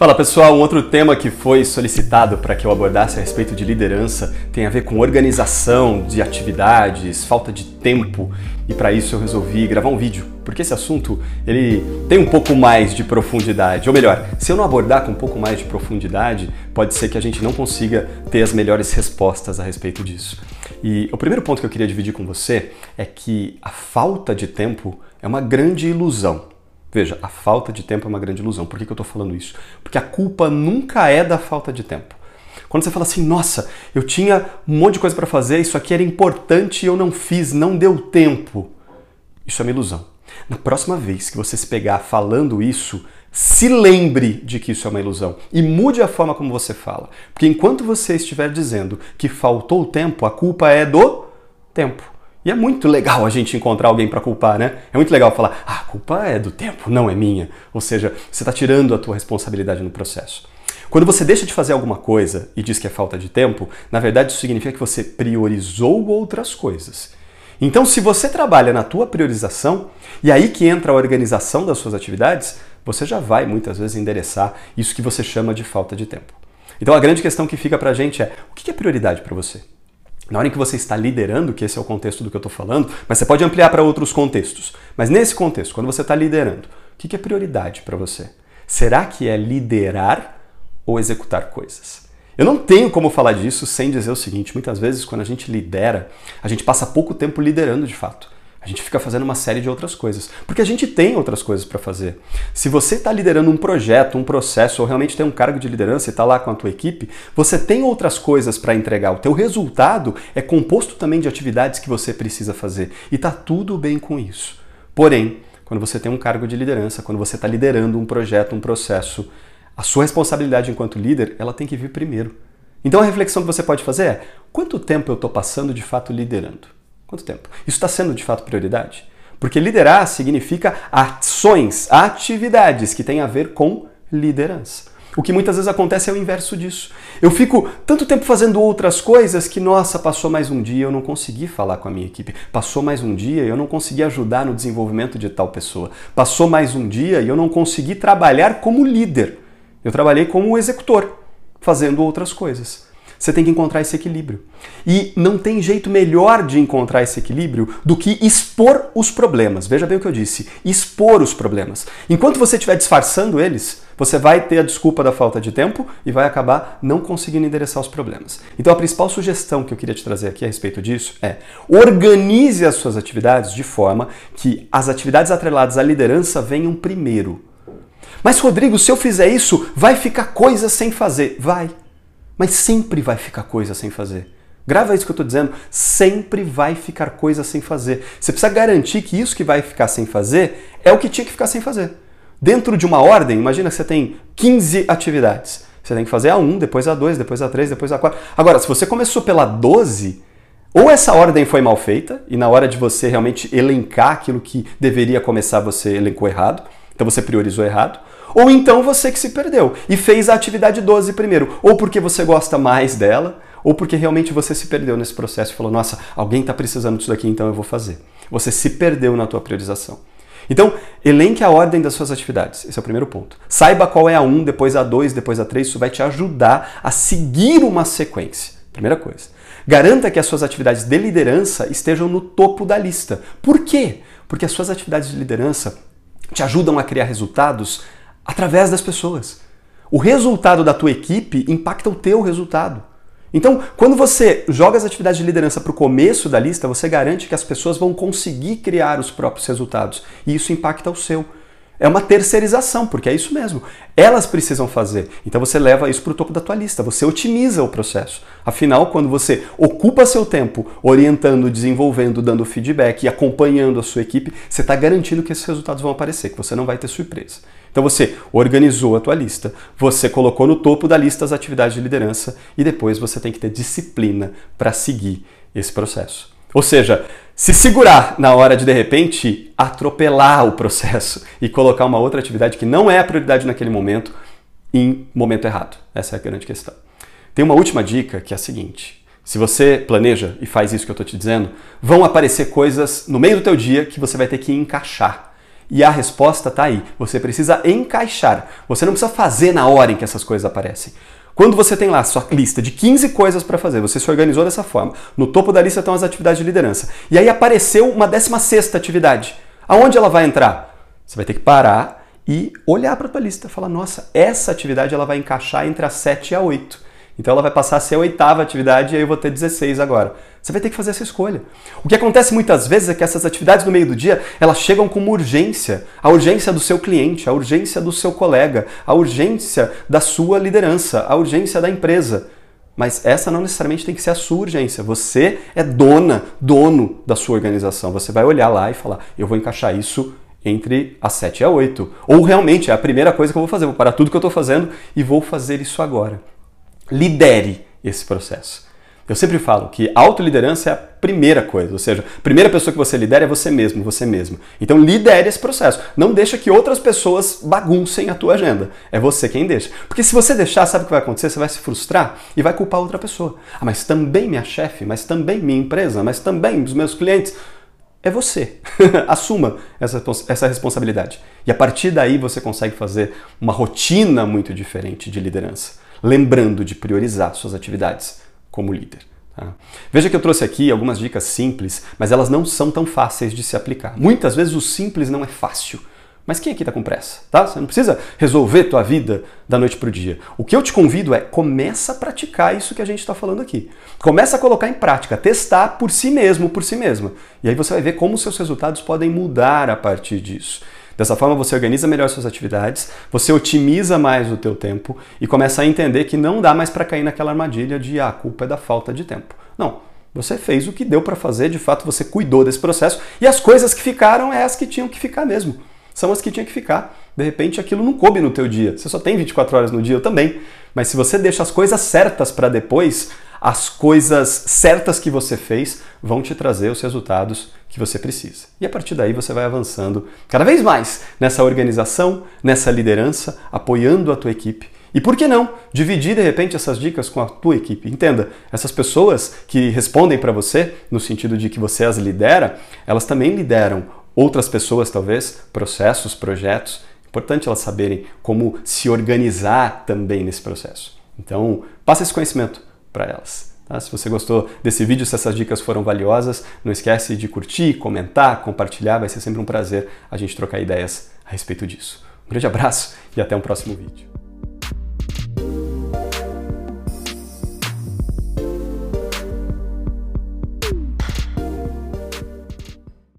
Fala pessoal, um outro tema que foi solicitado para que eu abordasse a respeito de liderança tem a ver com organização de atividades, falta de tempo e para isso eu resolvi gravar um vídeo, porque esse assunto ele tem um pouco mais de profundidade, ou melhor, se eu não abordar com um pouco mais de profundidade, pode ser que a gente não consiga ter as melhores respostas a respeito disso. E o primeiro ponto que eu queria dividir com você é que a falta de tempo é uma grande ilusão. Veja, a falta de tempo é uma grande ilusão. Por que, eu estou falando isso? Porque a culpa nunca é da falta de tempo. Quando você fala assim, nossa, eu tinha um monte de coisa para fazer, isso aqui era importante e eu não fiz, não deu tempo. Isso é uma ilusão. Na próxima vez que você se pegar falando isso, se lembre de que isso é uma ilusão e mude a forma como você fala. Porque enquanto você estiver dizendo que faltou tempo, a culpa é do tempo. E é muito legal a gente encontrar alguém para culpar, né? É muito legal falar, ah, a culpa é do tempo, não é minha. Ou seja, você está tirando a tua responsabilidade no processo. Quando você deixa de fazer alguma coisa e diz que é falta de tempo, na verdade isso significa que você priorizou outras coisas. Então, se você trabalha na tua priorização, e aí que entra a organização das suas atividades, você já vai muitas vezes endereçar isso que você chama de falta de tempo. Então, a grande questão que fica para a gente é: o que é prioridade para você? Na hora em que você está liderando, que esse é o contexto do que eu estou falando, mas você pode ampliar para outros contextos. Mas nesse contexto, quando você está liderando, o que é prioridade para você? Será que é liderar ou executar coisas? Eu não tenho como falar disso sem dizer o seguinte: muitas vezes, quando a gente lidera, a gente passa pouco tempo liderando de fato. A gente fica fazendo uma série de outras coisas, porque a gente tem outras coisas para fazer. Se você está liderando um projeto, um processo, ou realmente tem um cargo de liderança e está lá com a tua equipe, você tem outras coisas para entregar. O teu resultado é composto também de atividades que você precisa fazer. E está tudo bem com isso. Porém, quando você tem um cargo de liderança, quando você está liderando um projeto, um processo, a sua responsabilidade enquanto líder, ela tem que vir primeiro. Então a reflexão que você pode fazer é: quanto tempo eu estou passando de fato liderando? Quanto tempo? Isso está sendo de fato prioridade? Porque liderar significa ações, atividades que têm a ver com liderança. O que muitas vezes acontece é o inverso disso. Eu fico tanto tempo fazendo outras coisas que, nossa, passou mais um dia eu não consegui falar com a minha equipe. Passou mais um dia e eu não consegui ajudar no desenvolvimento de tal pessoa. Passou mais um dia e eu não consegui trabalhar como líder. Eu trabalhei como executor, fazendo outras coisas. Você tem que encontrar esse equilíbrio. E não tem jeito melhor de encontrar esse equilíbrio do que expor os problemas. Veja bem o que eu disse: expor os problemas. Enquanto você estiver disfarçando eles, você vai ter a desculpa da falta de tempo e vai acabar não conseguindo endereçar os problemas. Então, a principal sugestão que eu queria te trazer aqui a respeito disso é organize as suas atividades de forma que as atividades atreladas à liderança venham primeiro. Mas, Rodrigo, se eu fizer isso, vai ficar coisa sem fazer. Vai. Mas sempre vai ficar coisa sem fazer. Grava isso que eu estou dizendo, sempre vai ficar coisa sem fazer. Você precisa garantir que isso que vai ficar sem fazer é o que tinha que ficar sem fazer. Dentro de uma ordem, imagina que você tem 15 atividades. Você tem que fazer a 1, depois a 2, depois a 3, depois a 4. Agora, se você começou pela 12, ou essa ordem foi mal feita, e na hora de você realmente elencar aquilo que deveria começar, você elencou errado, então você priorizou errado, ou então você que se perdeu e fez a atividade 12 primeiro, ou porque você gosta mais dela, ou porque realmente você se perdeu nesse processo e falou: "Nossa, alguém está precisando disso daqui, então eu vou fazer". Você se perdeu na tua priorização. Então, elenque a ordem das suas atividades. Esse é o primeiro ponto. Saiba qual é a 1, depois a 2, depois a 3. Isso vai te ajudar a seguir uma sequência. Primeira coisa. Garanta que as suas atividades de liderança estejam no topo da lista. Por quê? Porque as suas atividades de liderança te ajudam a criar resultados através das pessoas. O resultado da tua equipe impacta o teu resultado. Então, quando você joga as atividades de liderança para o começo da lista, você garante que as pessoas vão conseguir criar os próprios resultados e isso impacta o seu. É uma terceirização, porque é isso mesmo. Elas precisam fazer. Então você leva isso para o topo da tua lista, você otimiza o processo. Afinal, quando você ocupa seu tempo orientando, desenvolvendo, dando feedback e acompanhando a sua equipe, você está garantindo que esses resultados vão aparecer, que você não vai ter surpresa. Então você organizou a tua lista, você colocou no topo da lista as atividades de liderança e depois você tem que ter disciplina para seguir esse processo. Ou seja, se segurar na hora de de repente atropelar o processo e colocar uma outra atividade que não é a prioridade naquele momento em momento errado. Essa é a grande questão. Tem uma última dica que é a seguinte: se você planeja e faz isso que eu estou te dizendo, vão aparecer coisas no meio do teu dia que você vai ter que encaixar. E a resposta está aí. Você precisa encaixar. Você não precisa fazer na hora em que essas coisas aparecem. Quando você tem lá sua lista de 15 coisas para fazer, você se organizou dessa forma. No topo da lista estão as atividades de liderança. E aí apareceu uma 16 atividade. Aonde ela vai entrar? Você vai ter que parar e olhar para a tua lista, falar: "Nossa, essa atividade ela vai encaixar entre a 7 e a 8". Então ela vai passar a ser a oitava atividade e aí eu vou ter 16 agora. Você vai ter que fazer essa escolha. O que acontece muitas vezes é que essas atividades no meio do dia, elas chegam com uma urgência. A urgência do seu cliente, a urgência do seu colega, a urgência da sua liderança, a urgência da empresa. Mas essa não necessariamente tem que ser a sua urgência. Você é dona, dono da sua organização. Você vai olhar lá e falar: eu vou encaixar isso entre as 7 e a 8. Ou realmente é a primeira coisa que eu vou fazer. Vou parar tudo que eu estou fazendo e vou fazer isso agora lidere esse processo. Eu sempre falo que autoliderança é a primeira coisa, ou seja, a primeira pessoa que você lidera é você mesmo, você mesmo. Então lidere esse processo. Não deixa que outras pessoas baguncem a tua agenda. É você quem deixa. Porque se você deixar, sabe o que vai acontecer? Você vai se frustrar e vai culpar outra pessoa. Ah, mas também minha chefe, mas também minha empresa, mas também os meus clientes. É você. Assuma essa, essa responsabilidade. E a partir daí você consegue fazer uma rotina muito diferente de liderança lembrando de priorizar suas atividades como líder. Tá? Veja que eu trouxe aqui algumas dicas simples, mas elas não são tão fáceis de se aplicar. Muitas vezes o simples não é fácil. Mas quem aqui está com pressa? Tá? Você não precisa resolver tua vida da noite para o dia. O que eu te convido é começa a praticar isso que a gente está falando aqui. Começa a colocar em prática, testar por si mesmo, por si mesma. E aí você vai ver como seus resultados podem mudar a partir disso. Dessa forma você organiza melhor suas atividades, você otimiza mais o teu tempo e começa a entender que não dá mais para cair naquela armadilha de ah, a culpa é da falta de tempo. Não, você fez o que deu para fazer, de fato você cuidou desse processo e as coisas que ficaram é as que tinham que ficar mesmo. São as que tinham que ficar. De repente aquilo não coube no teu dia. Você só tem 24 horas no dia, eu também. Mas se você deixa as coisas certas para depois, as coisas certas que você fez vão te trazer os resultados que você precisa. E a partir daí você vai avançando cada vez mais nessa organização, nessa liderança, apoiando a tua equipe. E por que não dividir de repente essas dicas com a tua equipe? Entenda, essas pessoas que respondem para você, no sentido de que você as lidera, elas também lideram outras pessoas, talvez, processos, projetos. Importante elas saberem como se organizar também nesse processo. Então, passa esse conhecimento para elas. Tá? Se você gostou desse vídeo, se essas dicas foram valiosas, não esquece de curtir, comentar, compartilhar, vai ser sempre um prazer a gente trocar ideias a respeito disso. Um grande abraço e até um próximo vídeo.